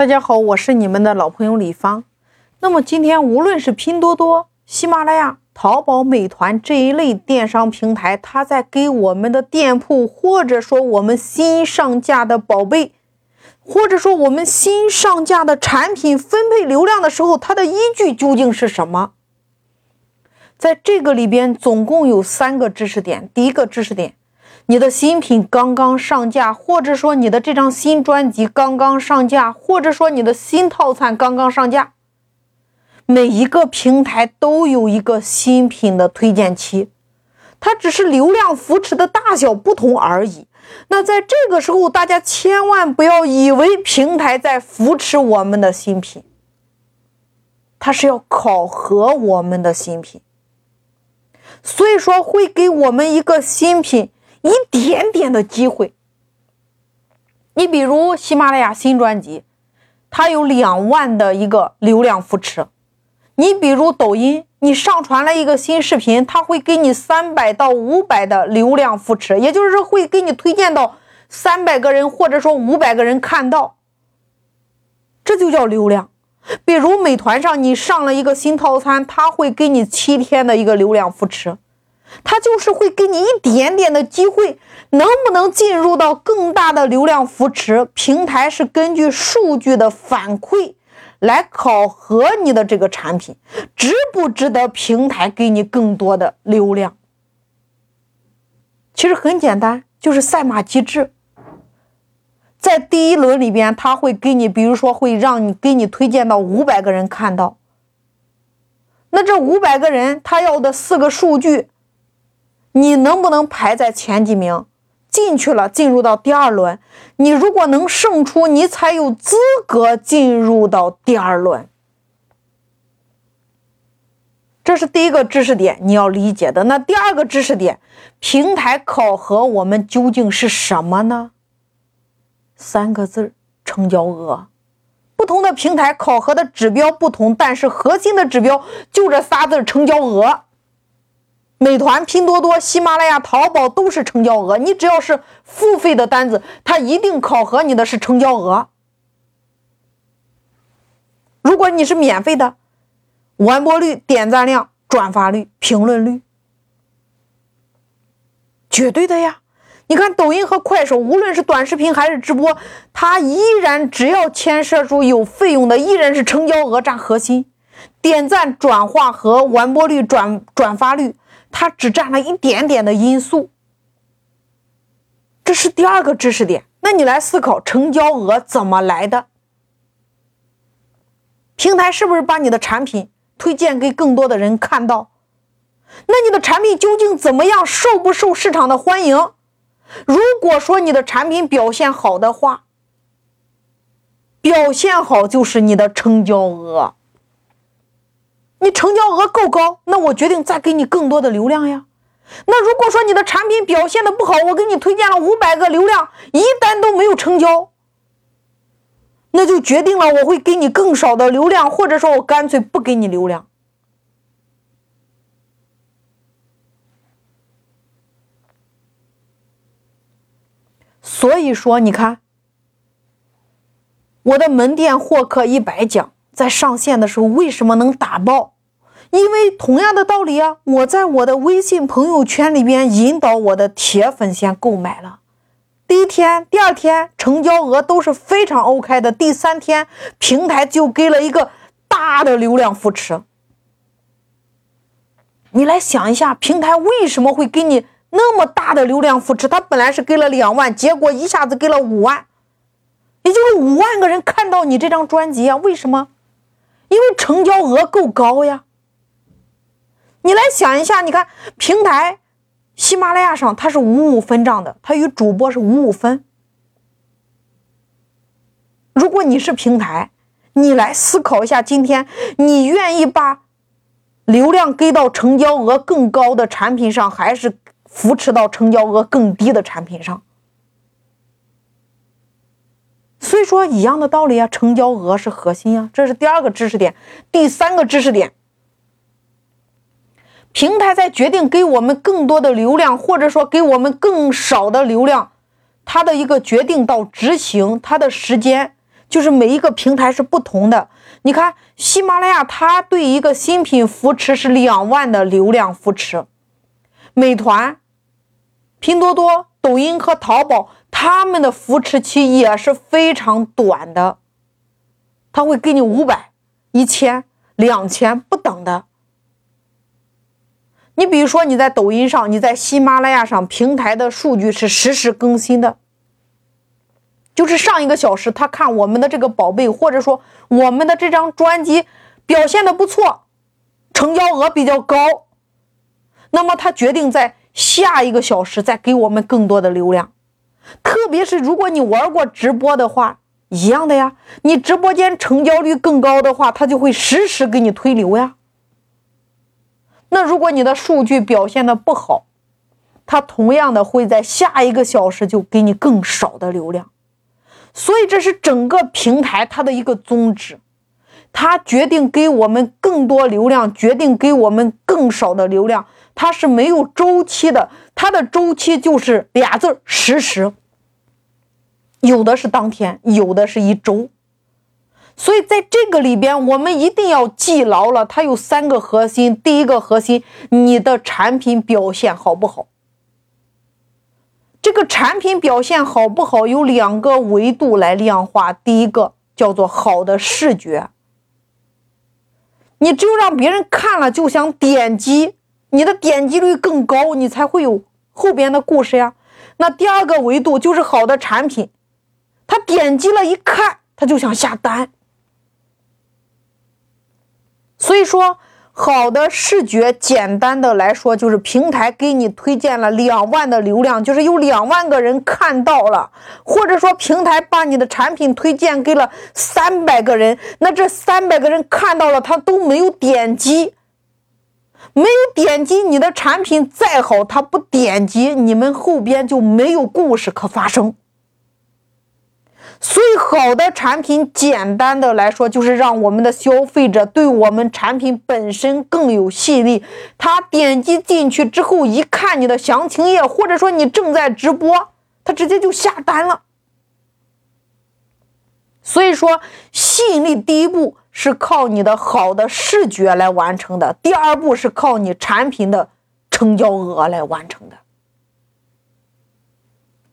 大家好，我是你们的老朋友李芳。那么今天无论是拼多多、喜马拉雅、淘宝、美团这一类电商平台，它在给我们的店铺，或者说我们新上架的宝贝，或者说我们新上架的产品分配流量的时候，它的依据究竟是什么？在这个里边，总共有三个知识点。第一个知识点。你的新品刚刚上架，或者说你的这张新专辑刚刚上架，或者说你的新套餐刚刚上架，每一个平台都有一个新品的推荐期，它只是流量扶持的大小不同而已。那在这个时候，大家千万不要以为平台在扶持我们的新品，它是要考核我们的新品，所以说会给我们一个新品。一点点的机会，你比如喜马拉雅新专辑，它有两万的一个流量扶持；你比如抖音，你上传了一个新视频，它会给你三百到五百的流量扶持，也就是会给你推荐到三百个人或者说五百个人看到，这就叫流量。比如美团上你上了一个新套餐，它会给你七天的一个流量扶持。它就是会给你一点点的机会，能不能进入到更大的流量扶持？平台是根据数据的反馈来考核你的这个产品，值不值得平台给你更多的流量？其实很简单，就是赛马机制。在第一轮里边，他会给你，比如说会让你给你推荐到五百个人看到，那这五百个人他要的四个数据。你能不能排在前几名？进去了，进入到第二轮。你如果能胜出，你才有资格进入到第二轮。这是第一个知识点，你要理解的。那第二个知识点，平台考核我们究竟是什么呢？三个字：成交额。不同的平台考核的指标不同，但是核心的指标就这仨字：成交额。美团、拼多多、喜马拉雅、淘宝都是成交额。你只要是付费的单子，它一定考核你的是成交额。如果你是免费的，完播率、点赞量、转发率、评论率，绝对的呀。你看抖音和快手，无论是短视频还是直播，它依然只要牵涉出有费用的，依然是成交额占核心，点赞、转化和完播率、转转发率。它只占了一点点的因素，这是第二个知识点。那你来思考，成交额怎么来的？平台是不是把你的产品推荐给更多的人看到？那你的产品究竟怎么样，受不受市场的欢迎？如果说你的产品表现好的话，表现好就是你的成交额。你成交额够高，那我决定再给你更多的流量呀。那如果说你的产品表现的不好，我给你推荐了五百个流量，一单都没有成交，那就决定了我会给你更少的流量，或者说我干脆不给你流量。所以说，你看我的门店获客一百讲。在上线的时候为什么能打爆？因为同样的道理啊，我在我的微信朋友圈里边引导我的铁粉先购买了，第一天、第二天成交额都是非常 OK 的，第三天平台就给了一个大的流量扶持。你来想一下，平台为什么会给你那么大的流量扶持？他本来是给了两万，结果一下子给了五万，也就是五万个人看到你这张专辑啊？为什么？因为成交额够高呀，你来想一下，你看平台，喜马拉雅上它是五五分账的，它与主播是五五分。如果你是平台，你来思考一下，今天你愿意把流量给到成交额更高的产品上，还是扶持到成交额更低的产品上？所以说一样的道理啊，成交额是核心啊，这是第二个知识点。第三个知识点，平台在决定给我们更多的流量，或者说给我们更少的流量，它的一个决定到执行，它的时间就是每一个平台是不同的。你看，喜马拉雅它对一个新品扶持是两万的流量扶持，美团、拼多多、抖音和淘宝他们的扶持期也是非常短的，他会给你五百、一千、两千不等的。你比如说你在抖音上，你在喜马拉雅上，平台的数据是实时更新的。就是上一个小时，他看我们的这个宝贝，或者说我们的这张专辑表现的不错，成交额比较高，那么他决定在下一个小时再给我们更多的流量。特别是如果你玩过直播的话，一样的呀，你直播间成交率更高的话，他就会实时给你推流呀。那如果你的数据表现的不好，他同样的会在下一个小时就给你更少的流量。所以这是整个平台它的一个宗旨，它决定给我们更多流量，决定给我们更少的流量，它是没有周期的，它的周期就是俩字实时。有的是当天，有的是一周。所以在这个里边，我们一定要记牢了，它有三个核心。第一个核心，你的产品表现好不好？这个产品表现好不好，有两个维度来量化。第一个叫做好的视觉，你只有让别人看了就想点击，你的点击率更高，你才会有后边的故事呀。那第二个维度就是好的产品，他点击了一看，他就想下单。所以说。好的视觉，简单的来说就是平台给你推荐了两万的流量，就是有两万个人看到了，或者说平台把你的产品推荐给了三百个人，那这三百个人看到了，他都没有点击，没有点击你的产品再好，他不点击，你们后边就没有故事可发生。所以，好的产品，简单的来说，就是让我们的消费者对我们产品本身更有吸引力。他点击进去之后，一看你的详情页，或者说你正在直播，他直接就下单了。所以说，吸引力第一步是靠你的好的视觉来完成的，第二步是靠你产品的成交额来完成的。